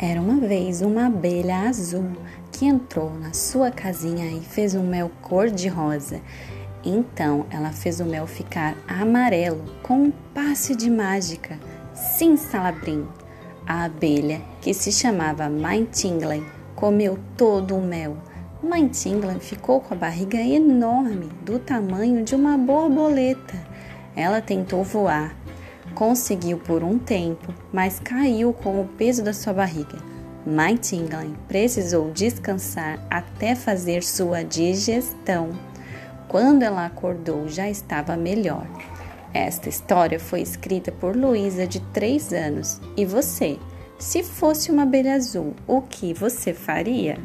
Era uma vez uma abelha azul que entrou na sua casinha e fez um mel cor-de-rosa. Então ela fez o mel ficar amarelo com um passe de mágica. Sim, Salabrim. A abelha, que se chamava Mãe Tinglen, comeu todo o mel. Mãe Tinglen ficou com a barriga enorme, do tamanho de uma borboleta. Ela tentou voar, Conseguiu por um tempo, mas caiu com o peso da sua barriga. Tingling precisou descansar até fazer sua digestão. Quando ela acordou, já estava melhor. Esta história foi escrita por Luísa, de 3 anos. E você? Se fosse uma abelha azul, o que você faria?